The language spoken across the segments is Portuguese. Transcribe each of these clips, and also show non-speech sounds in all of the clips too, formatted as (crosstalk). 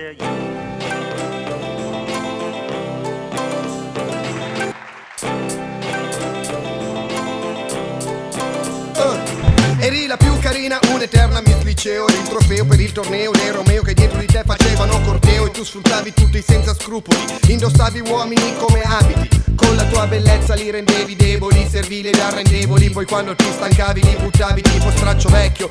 To you. Eri la più carina, un'eterna Miss Liceo il trofeo per il torneo dei Romeo che dietro di te facevano corteo E tu sfruttavi tutti senza scrupoli Indossavi uomini come abiti Con la tua bellezza li rendevi deboli Servili ed arrendevoli Poi quando ti stancavi li buttavi tipo straccio vecchio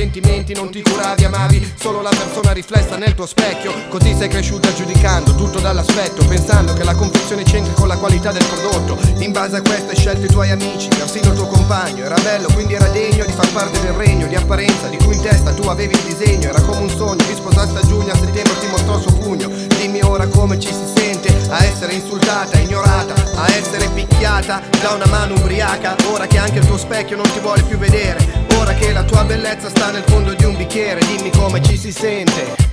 sentimenti non ti curavi, amavi Solo la persona riflessa nel tuo specchio. Così sei cresciuta giudicando tutto dall'aspetto Pensando che la confezione c'entri con la qualità del prodotto. In base a questo hai scelto i tuoi amici Persino il tuo compagno Era bello quindi era degno di far parte del regno Di apparenza di cui in testa tu avevi il disegno. Era come un sogno Vi sposaste a giugno A settembre ti mostrò il suo pugno. Dimmi ora come ci si sente A essere insultata, ignorata A essere picchiata da una mano ubriaca. Ora che anche il tuo specchio non ti vuole più vedere Ora che la tua bellezza sta nel fondo di un bicchiere Dimmi come ci si sente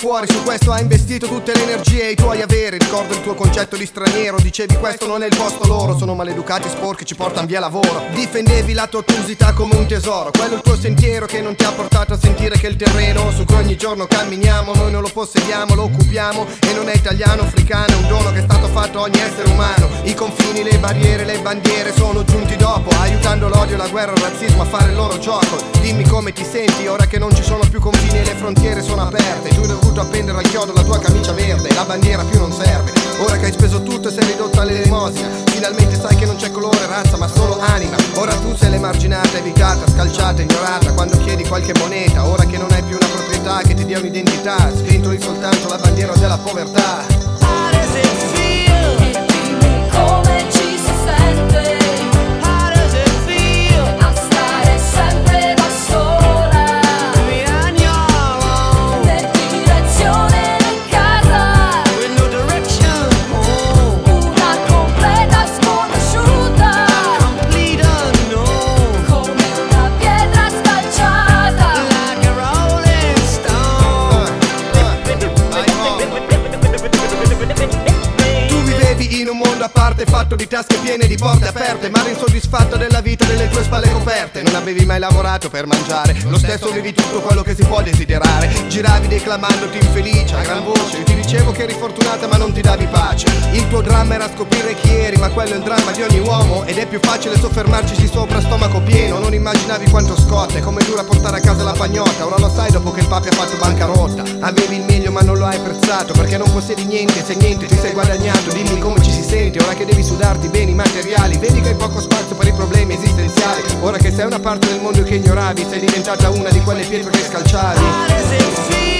fuori Su questo hai investito tutte le energie e i tuoi averi Ricordo il tuo concetto di straniero. Dicevi questo non è il posto loro Sono maleducati sporchi ci portano via lavoro. Difendevi la tua ottusità come un tesoro. Quello è il tuo sentiero che non ti ha portato a sentire che il terreno Su cui ogni giorno camminiamo Noi non lo possediamo, lo occupiamo. E non è italiano, africano È un dono che è stato fatto a ogni essere umano. I confini, le barriere, le bandiere sono giunti dopo Aiutando l'odio, la guerra, il razzismo a fare il loro gioco. Dimmi come ti senti ora che non ci sono più confini e le frontiere sono aperte. Tu hai dovuto appendere al chiodo la tua camicia verde La bandiera più non serve. Ora che hai speso tutto e sei ridotto all'elemosina Finalmente sai che non c'è colore, razza ma solo anima. Ora tu sei l'emarginata, evitata, scalciata, ignorata Quando chiedi qualche moneta Ora che non hai più una proprietà che ti dia un'identità Scritto lì soltanto la bandiera della povertà mondo a parte fatto di tasche piene di porte aperte Ma eri insoddisfatto della vita delle tue spalle coperte. Non avevi mai lavorato per mangiare Lo stesso avevi tutto quello che si può desiderare. Giravi declamandoti infelice a gran voce Io ti dicevo che eri fortunata ma non ti davi pace. Il tuo dramma era scoprire chi eri Ma quello è il dramma di ogni uomo Ed è più facile soffermarci sopra stomaco pieno. Non immaginavi quanto scotta e come dura portare a casa la pagnotta. Ora lo sai dopo che il papi ha fatto bancarotta. Avevi il meglio ma non lo hai apprezzato Perché non possiedi niente se niente ti sei guadagnato. Dimmi come ci si sente ora che devi sudarti beni materiali. Vedi che hai poco spazio per i problemi esistenziali. Ora che sei una parte del mondo che ignoravi Sei diventata una di quelle pietre che scalciavi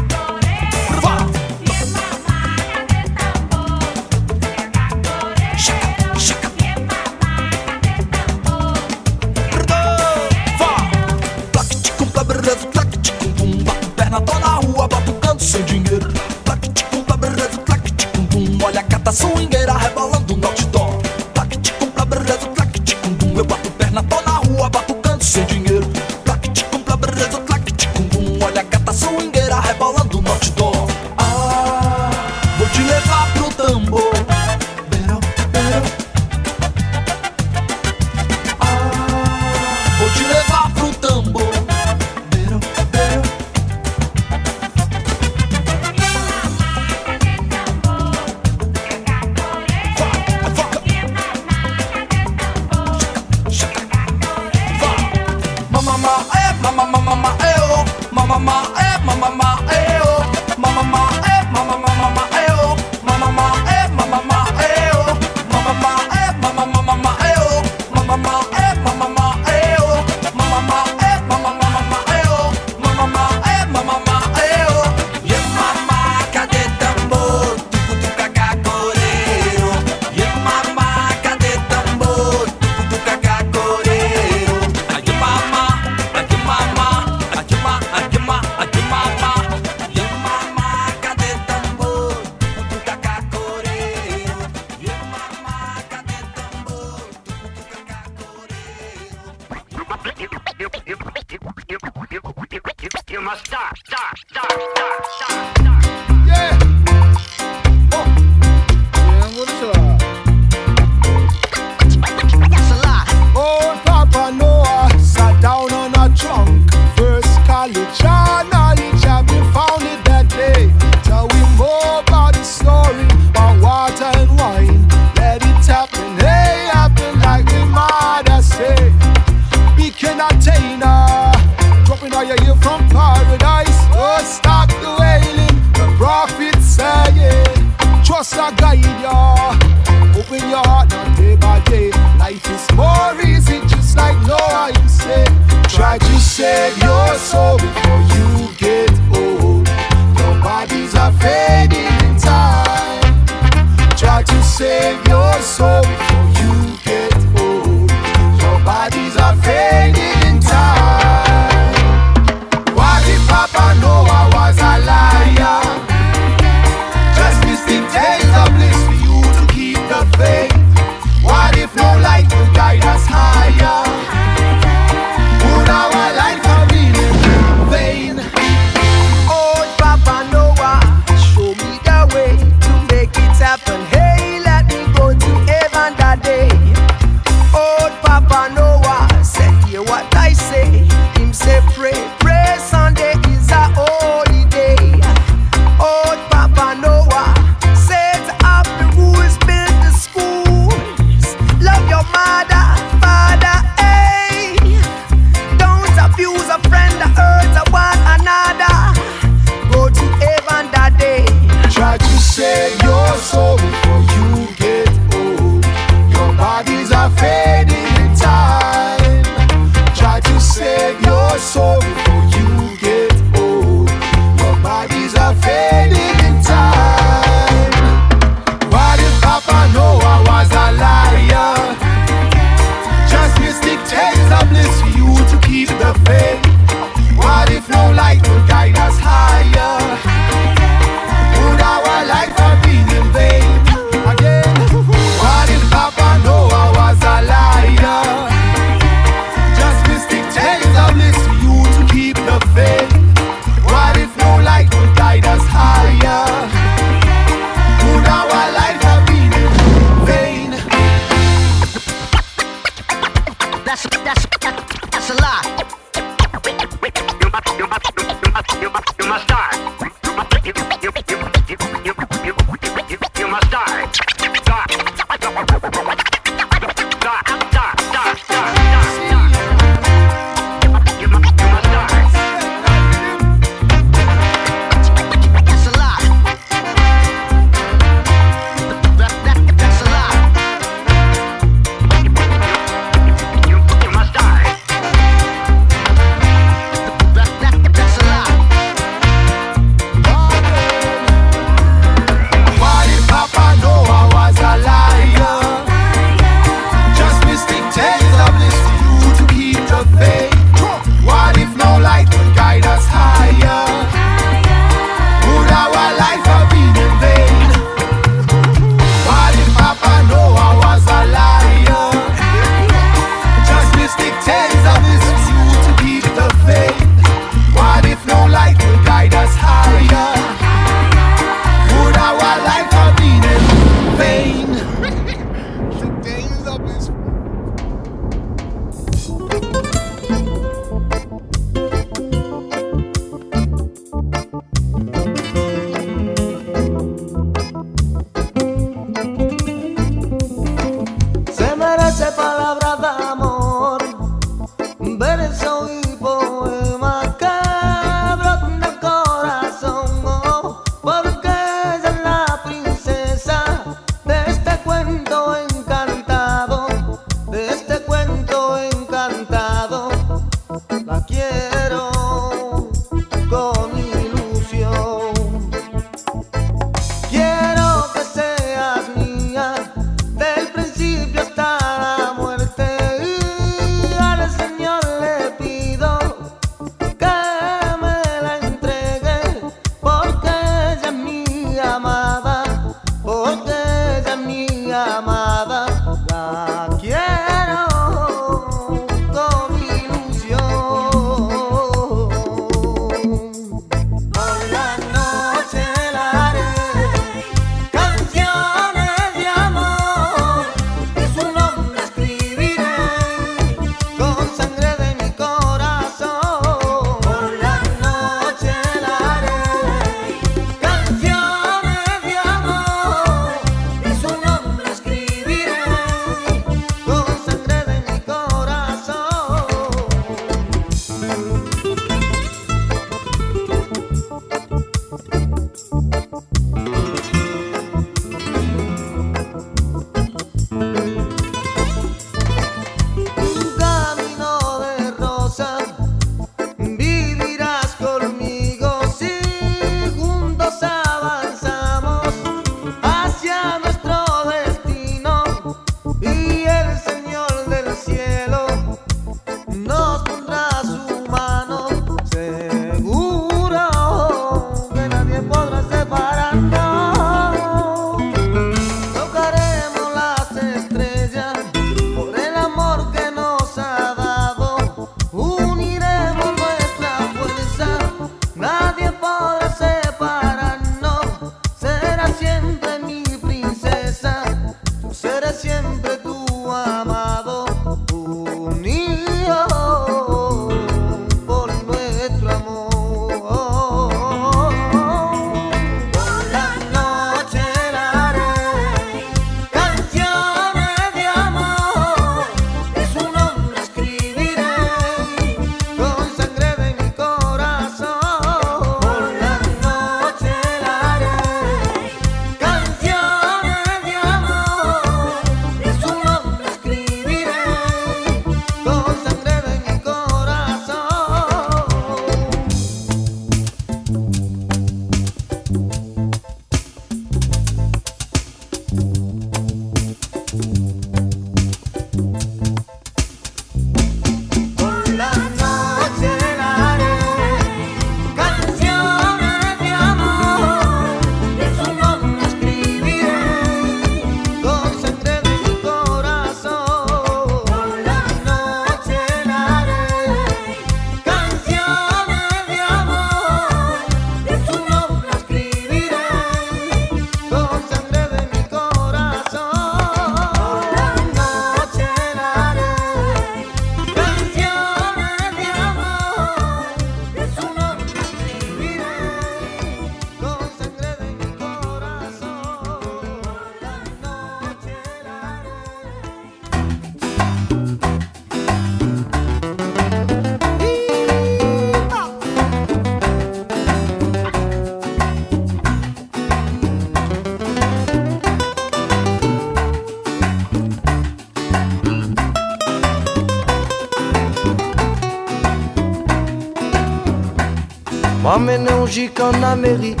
Qu'en Amérique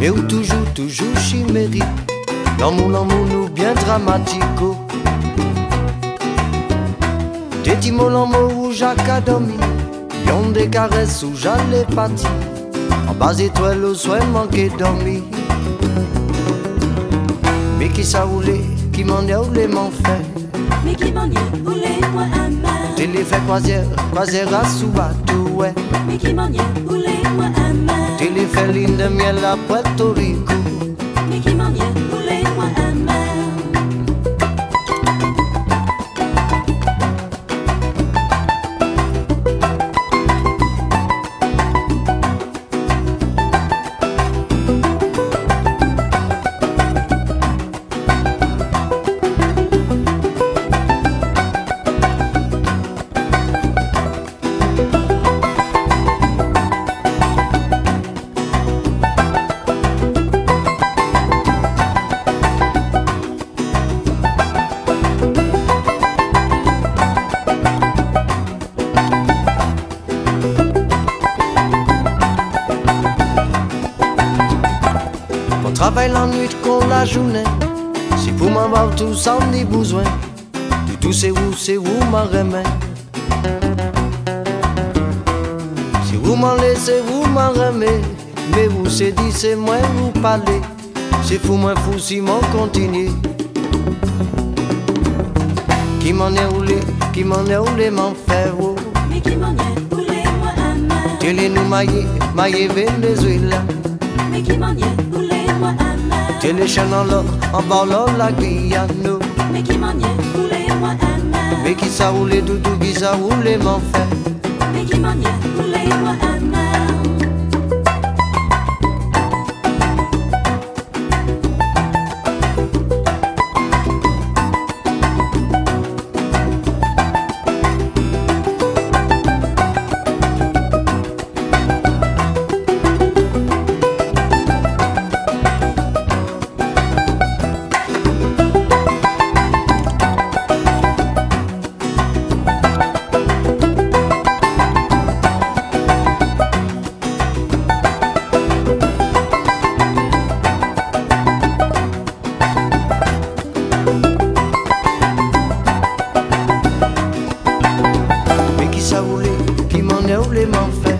Mais où toujours, toujours chimérique L'amour, l'amour nous bien dramatico. Des petits mots, l'amour où Jacques a dormi Yon des caresses où j'allais partir En bas étoile au soin manqué dormi Mais qui ça voulait, qui m'en a voulu m'en faire Mais qui m'en est voulez moi mal? Télé fait croisière, croisière à sous bateau, ouais. Mais qui m'en est voulez Till he fell in the miel of Puerto Rico tout sans ni besoin. Du tout c'est où, c'est où ma remède. Si vous m'en laissez, vous m'en remet. Mais vous c'est dit, c'est moi vous parlez. C'est fou, moi fou si m'en continue. Qui m'en est roulé, qui m'en est roulé, m'en fait oh. Mais qui m'en est roulé moi main Télé nous maillé, maillé Venezuela Mais qui m'en est roulé moi un je les chaîne en en parlant la Guyano. Mais qui m'a nié, roulé à moi un Mais qui s'a roulé, doudou, qui s'a roulé, m'en fait. Mais qui m'a nié, roulé à moi un Mickey Monday ou les m'en fait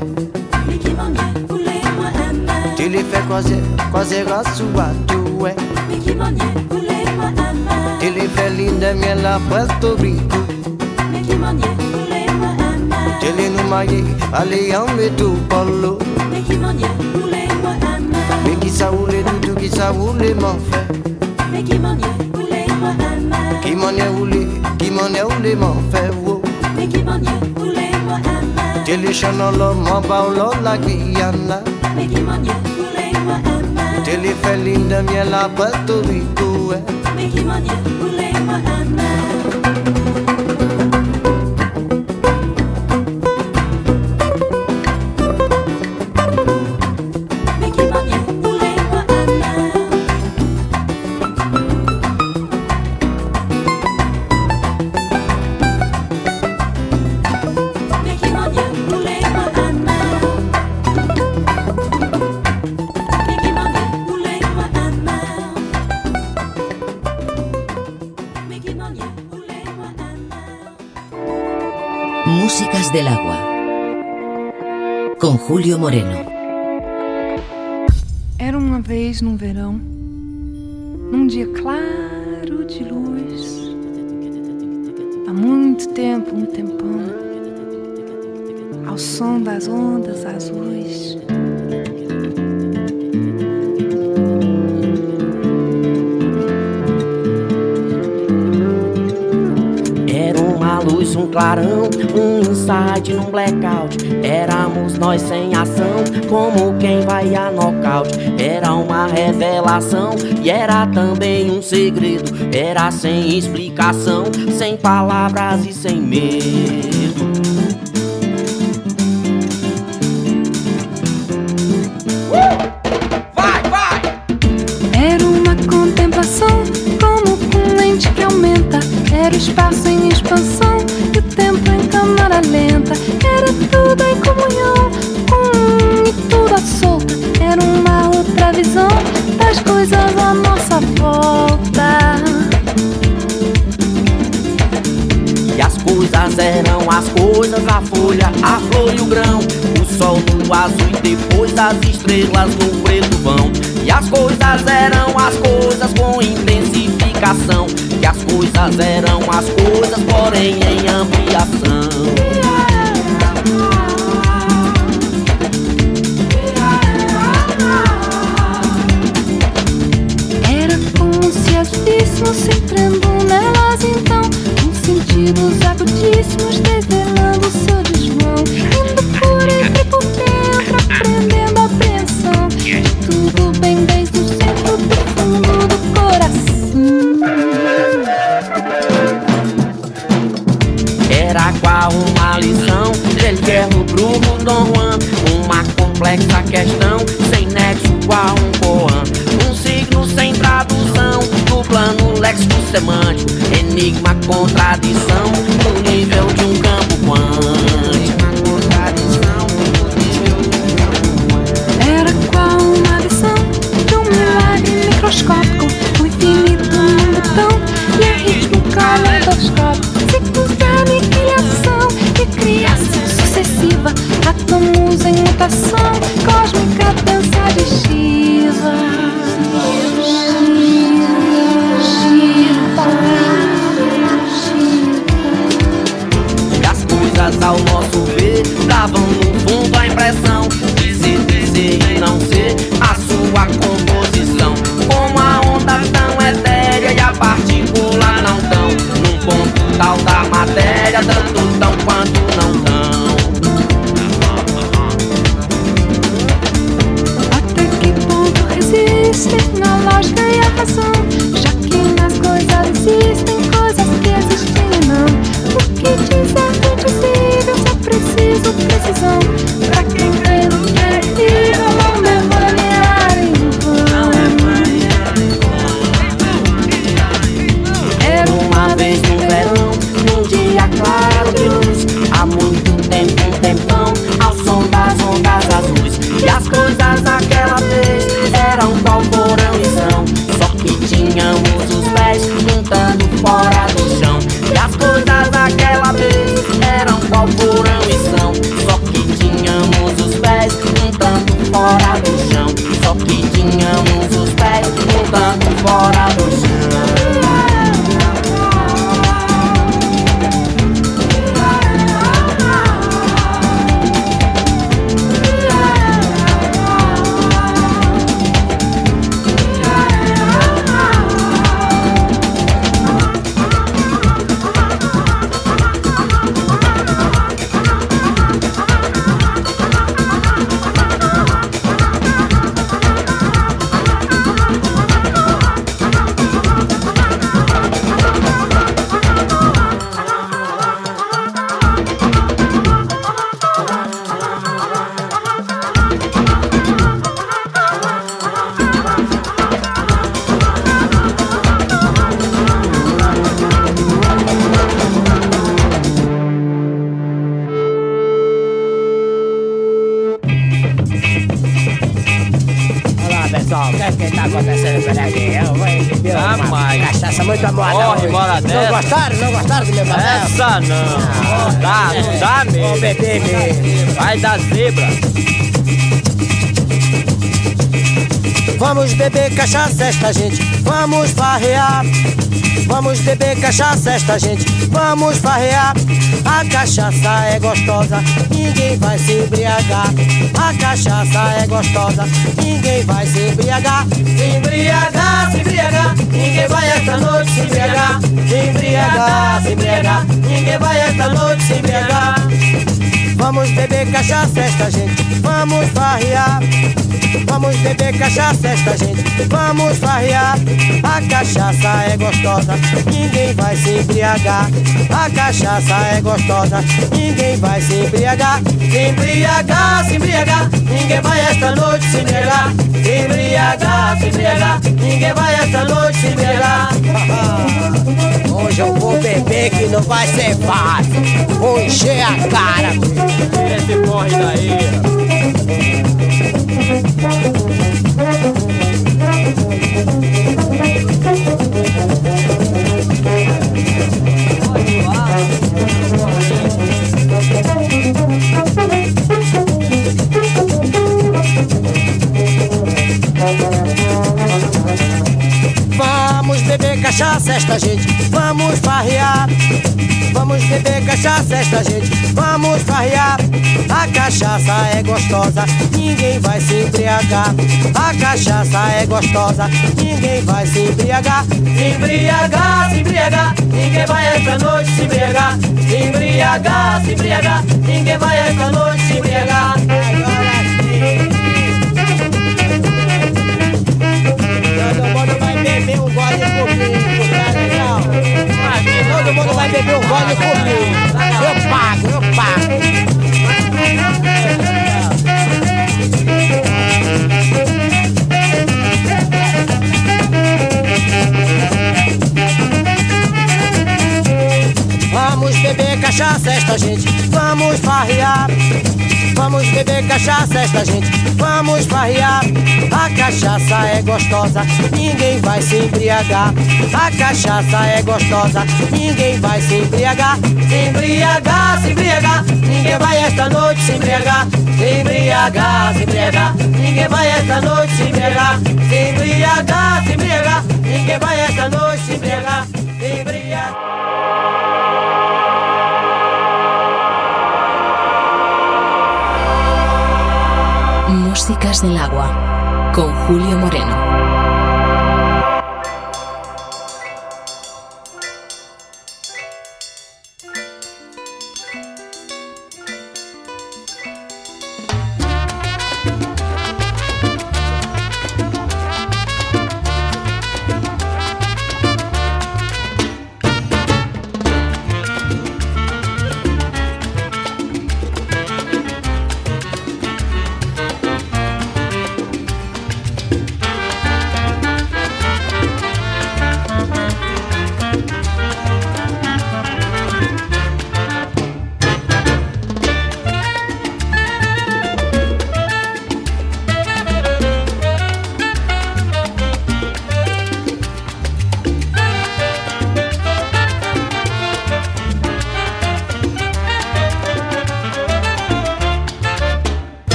Mickey Monday ou les moi aime Tu les fais croiser, croiser grâce ou à tout ouais. Mickey Monday ou les moi aime Tu les fais l'île de miel à Puerto Rico Mickey Monday ou les moi aime Tu les nous marier, allez en métou polo. Mickey Monday ou les moi aime Mickey ça ou les doudou, qui ça ou les m'en fait Mickey Monday ou les moi aime Qui m'en est ou les, qui m'en est ou les m'en fait Mickey Monday Teleşanalım habavlola giyana guiana. manyak ulema emme Tele felindem yela patuvi tuve Meki manyak ulema emme Julio Moreno. Era uma vez num verão, num dia claro de luz. Há muito tempo, um tempão, ao som das ondas azuis. Era uma luz, um clarão, insight num blackout. Éramos nós sem ação, como quem vai a nocaute. Era uma revelação e era também um segredo. Era sem explicação, sem palavras e sem medo. Vai, vai! Era uma contemplação, como com lente que aumenta. Era o espaço em expansão Era tudo em comunhão, com um e tudo à solta. Era uma outra visão das coisas à nossa volta. E as coisas eram as coisas, a folha, a flor e o grão. O sol no azul e depois as estrelas no preto vão. E as coisas eram as coisas com intensificação. E as coisas eram as coisas, porém em ampliação. As víssemos entrando nelas então Com sentidos agudíssimos desvelando seu desvão. Indo por entre por dentro, aprendendo a apreensão De tudo bem desde o centro profundo do coração. Era qual uma lição? Del Guerro, Bruno, Dom Juan. Uma complexa questão Sem nexo qual Um plano léxico semântico. Enigma, contradição. No nível de um campo quântico. Era qual uma lição de um milagre microscópico O infinito num botão e a ritmo caleidoscópico. Ciclos de aniquilação e criação sucessiva. Átomos em mutação Essa não. Não dá, não dá mesmo. Vou beber mesmo. Vai dar zebra. Vamos beber cachaça esta gente, vamos farrear. Vamos beber cachaça esta gente, vamos farrear. A cachaça é gostosa, ninguém vai se embriagar. A cachaça é gostosa, ninguém vai se embriagar. Se embriagar, se embriagar, ninguém vai esta noite se embriagar. Se embriagar, se embriagar, ninguém vai esta noite se embriagar. Vamos beber cachaça esta gente, vamos farrear. Vamos beber cachaça esta gente, vamos farrear. A cachaça é gostosa, ninguém vai se embriagar. A cachaça é gostosa, ninguém vai se embriagar. Se embriagar, se embriagar, ninguém vai esta noite se embriagar. Se embriagar, se embriagar, ninguém vai esta noite se embriagar. (laughs) Hoje eu vou beber que não vai ser fácil. Vou encher a cara. Esse corre daí. Thank you. Cachaça esta gente, vamos farrear. Vamos beber cachaça esta gente, vamos farrear. A cachaça é gostosa, ninguém vai se embriagar. A cachaça é gostosa, ninguém vai se embriagar. Se embriagar, se embriagar, ninguém vai esta noite se embriagar. Se embriagar, se embriagar, ninguém vai esta noite se embriagar. Agora sim. Todo vai beber um gole comigo, vai beber um gole comigo. Eu pago, eu pago. Vamos beber cachaça esta gente, vamos farrear. Vamos beber cachaça esta gente, vamos farrear. A cachaça é gostosa, ninguém vai se embriagar. A cachaça é gostosa, ninguém vai se embriagar. Se embriagar, se embriagar, ninguém vai esta noite se embriagar. Se embriagar, se embriagar, ninguém vai esta noite se embriagar. Se embriagar, se embriagar, ninguém vai esta noite se embriagar. Se embriagar. Del agua con Julio Moreno.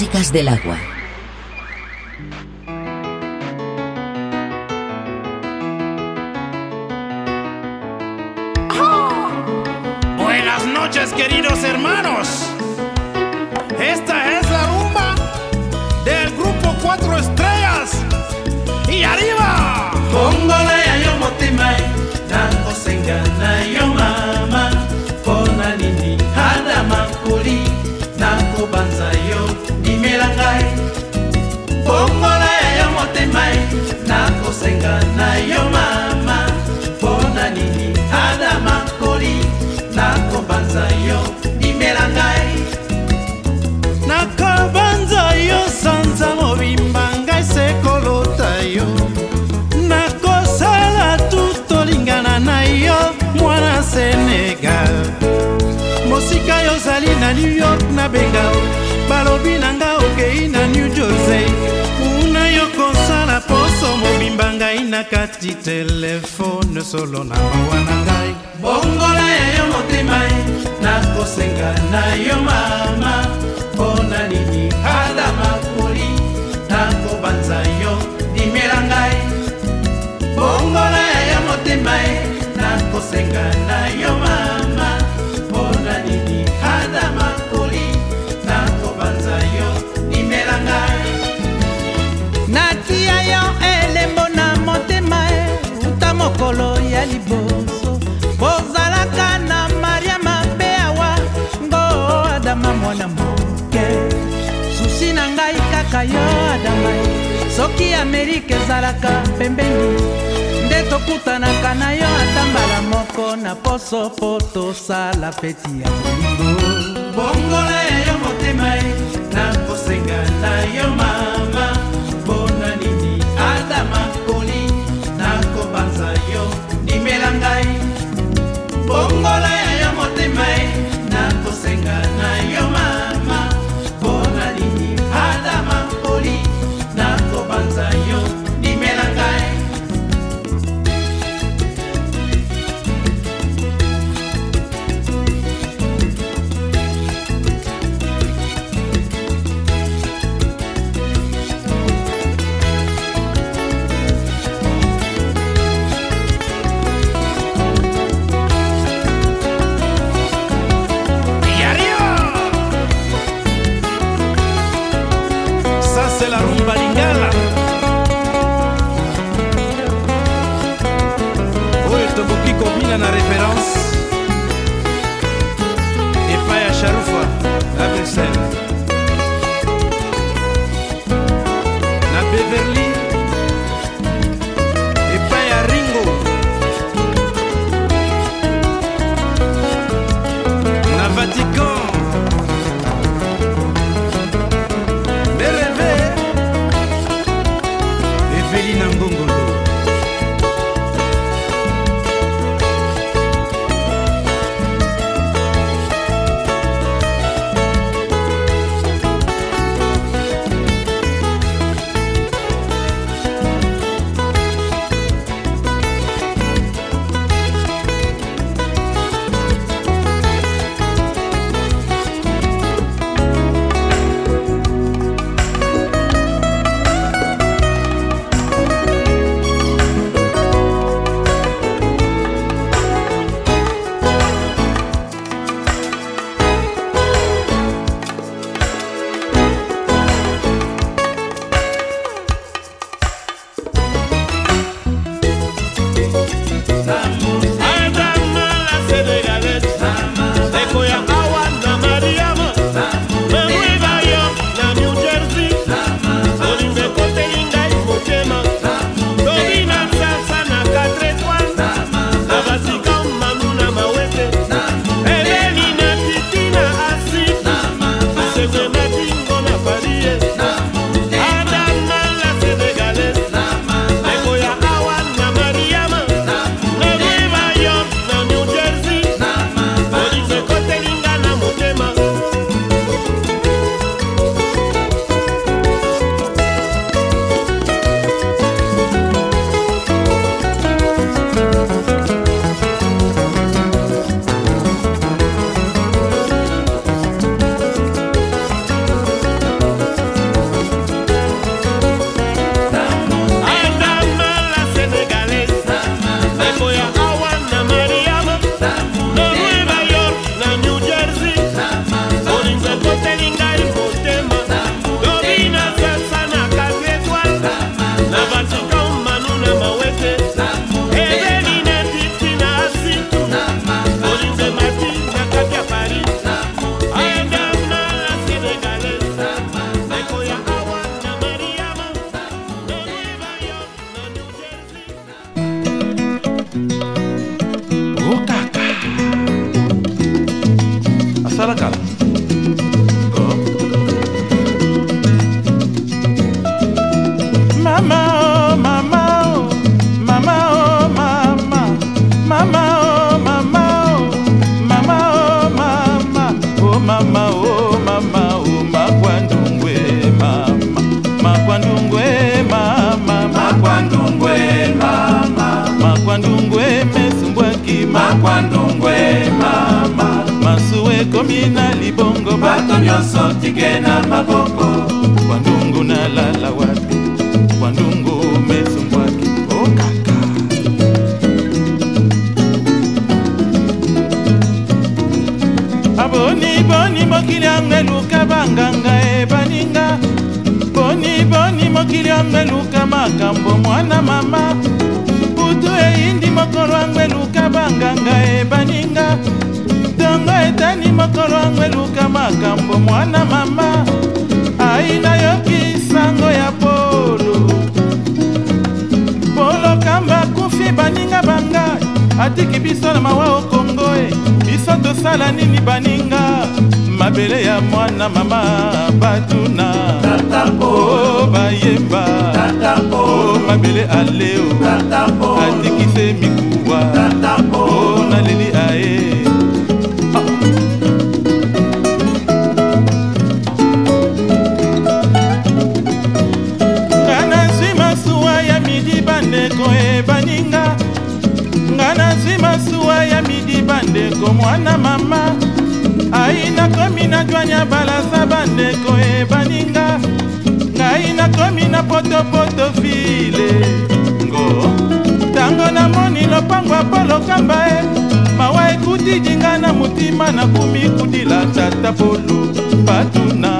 Músicas del agua. Na new york nabenga o balobi na nga okei na new jersey. Kuna yo kosala poso mobimba ngai na kati telefone solo na mawa na ngai. Bongola ya yo motema nakosenga na yo mama. Mpona nini ada makoli nakobanza yo dimela ngai. Bongola ya yo motema nakosenga na yo mama soki amerika ezalaka pembeni nde tokutanaka na yo ata mbala moko na poso po tosala feti ya bolingo bongola ya yo motema e nakosenga na yo mama mpona nini ada makoli nakobanza yo ndimela ngai. Bongola la référence. Masuwa ya midi bandeko mwana mama. Ai nakomi na jwanya balasa bandeko e baninga. Ngai nakomi na potopoto file. Ngo ntango namoni lopango ya polokamba e. Mawa ekuti jinga na motima nakumi kudila tata polo. Batuna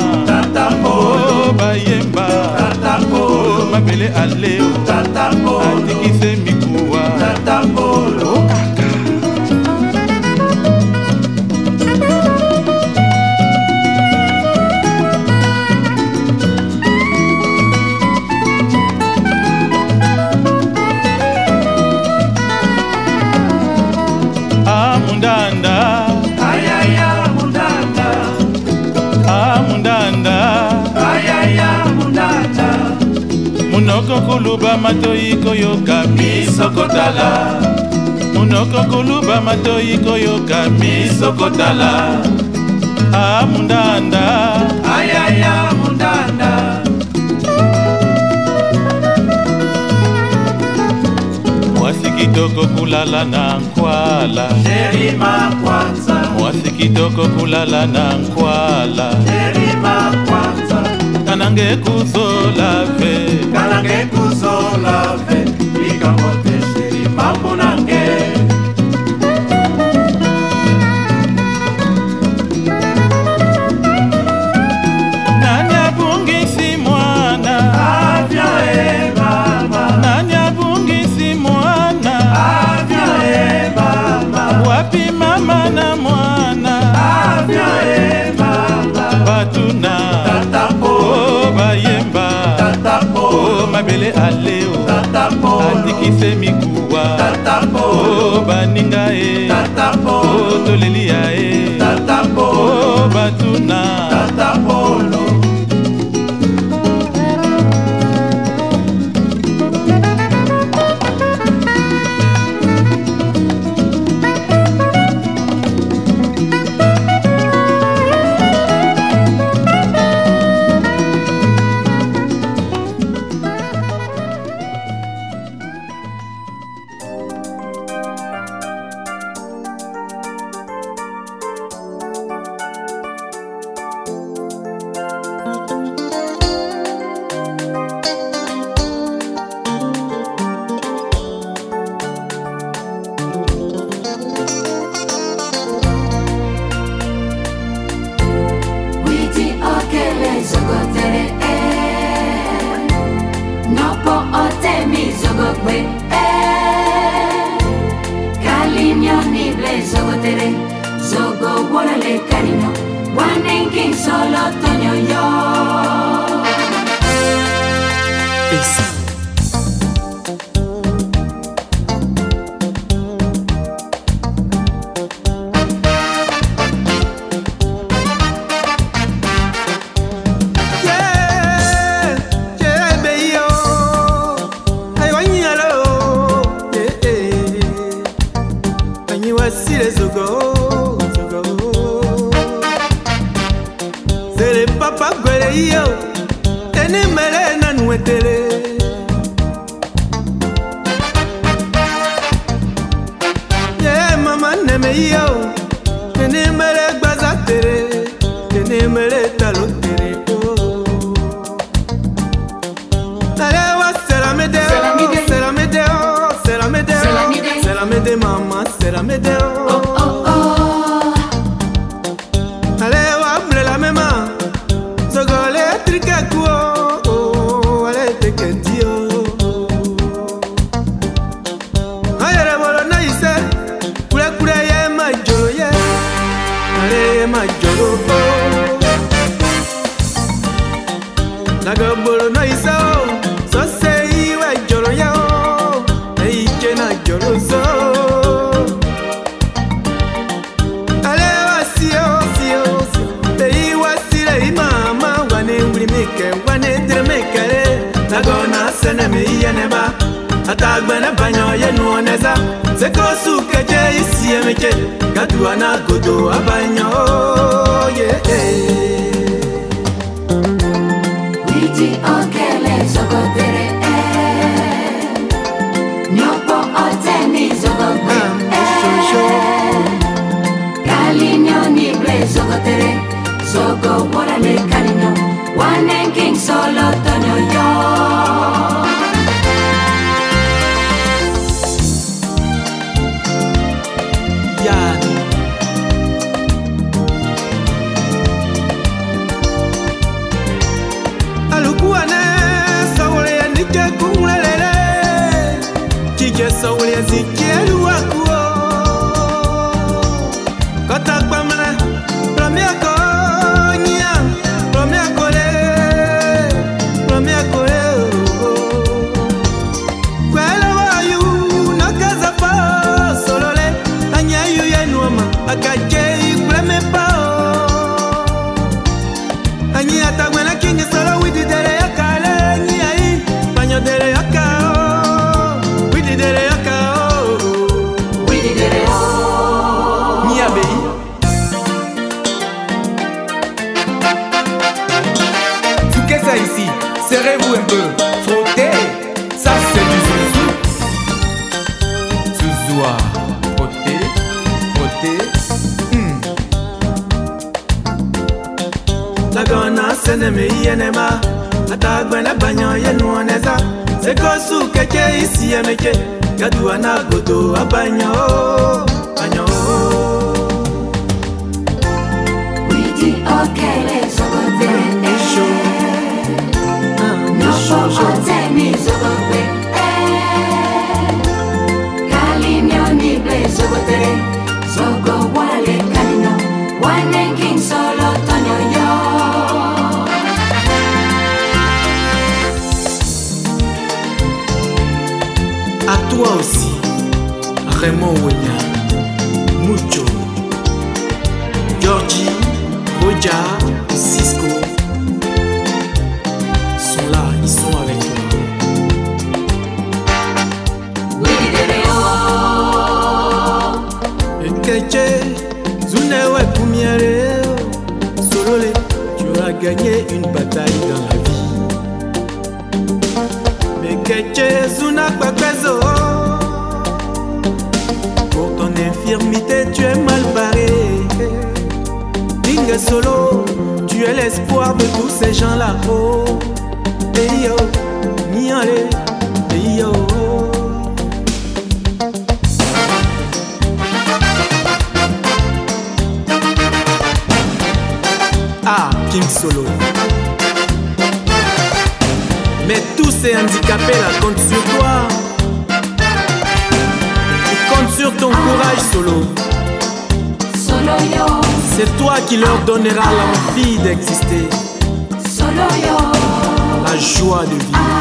o bayemba. O mabele aleo atikise kuluba matoyi koyoka misokotala. Munoko kuluba matoyi koyoka misokotala. Amundanda ayaya mundanda. Mwasi kitoko kulala na nkwala. Sherima kwanza. Mwasi kitoko kulala na nkwala. Sherima kwanza kalange kuzola ve kalange kuzola ve likambo te. Mabele aleo Tatapo atikise mikuwa Tatapo o baninga e. Tatapo o tolelia e. Tatapo o batuna tu es mal barré. Dingue solo, tu es l'espoir de tous ces gens-là. Oh, hey yo. Ah, King Solo. Mais tous ces handicapés là, qui leur donnera l'envie d'exister. La joie de vivre. Ah.